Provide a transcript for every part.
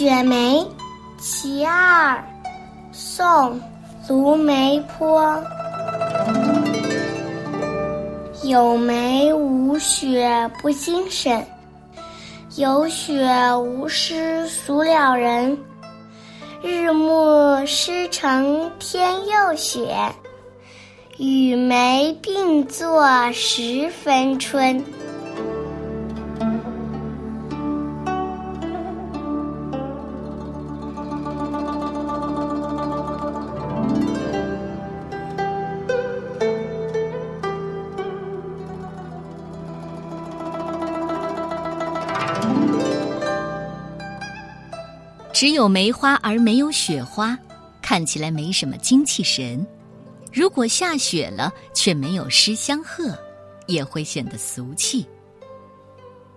雪梅·其二，宋·卢梅坡。有梅无雪不精神，有雪无诗俗了人。日暮诗成天又雪，与梅并作十分春。只有梅花而没有雪花，看起来没什么精气神。如果下雪了却没有诗相和，也会显得俗气。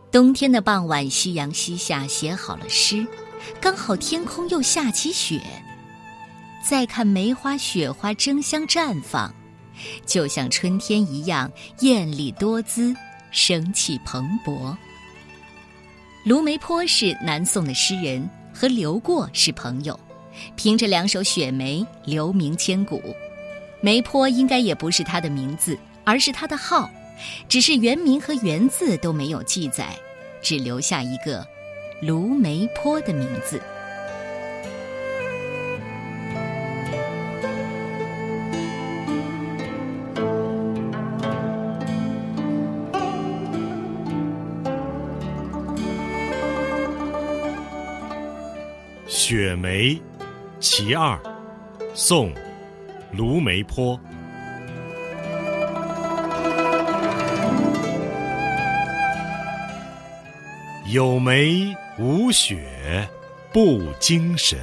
冬天的傍晚，夕阳西下，写好了诗，刚好天空又下起雪。再看梅花、雪花争相绽放，就像春天一样艳丽多姿、生气蓬勃。卢梅坡是南宋的诗人。和刘过是朋友，凭着两首《雪梅》留名千古。梅坡应该也不是他的名字，而是他的号，只是原名和原字都没有记载，只留下一个卢梅坡的名字。《雪梅·其二》宋·卢梅坡。有梅无雪不精神，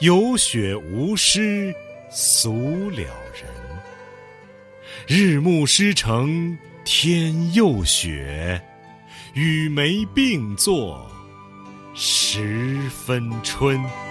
有雪无诗俗了人。日暮诗成天又雪，与梅并作。十分春。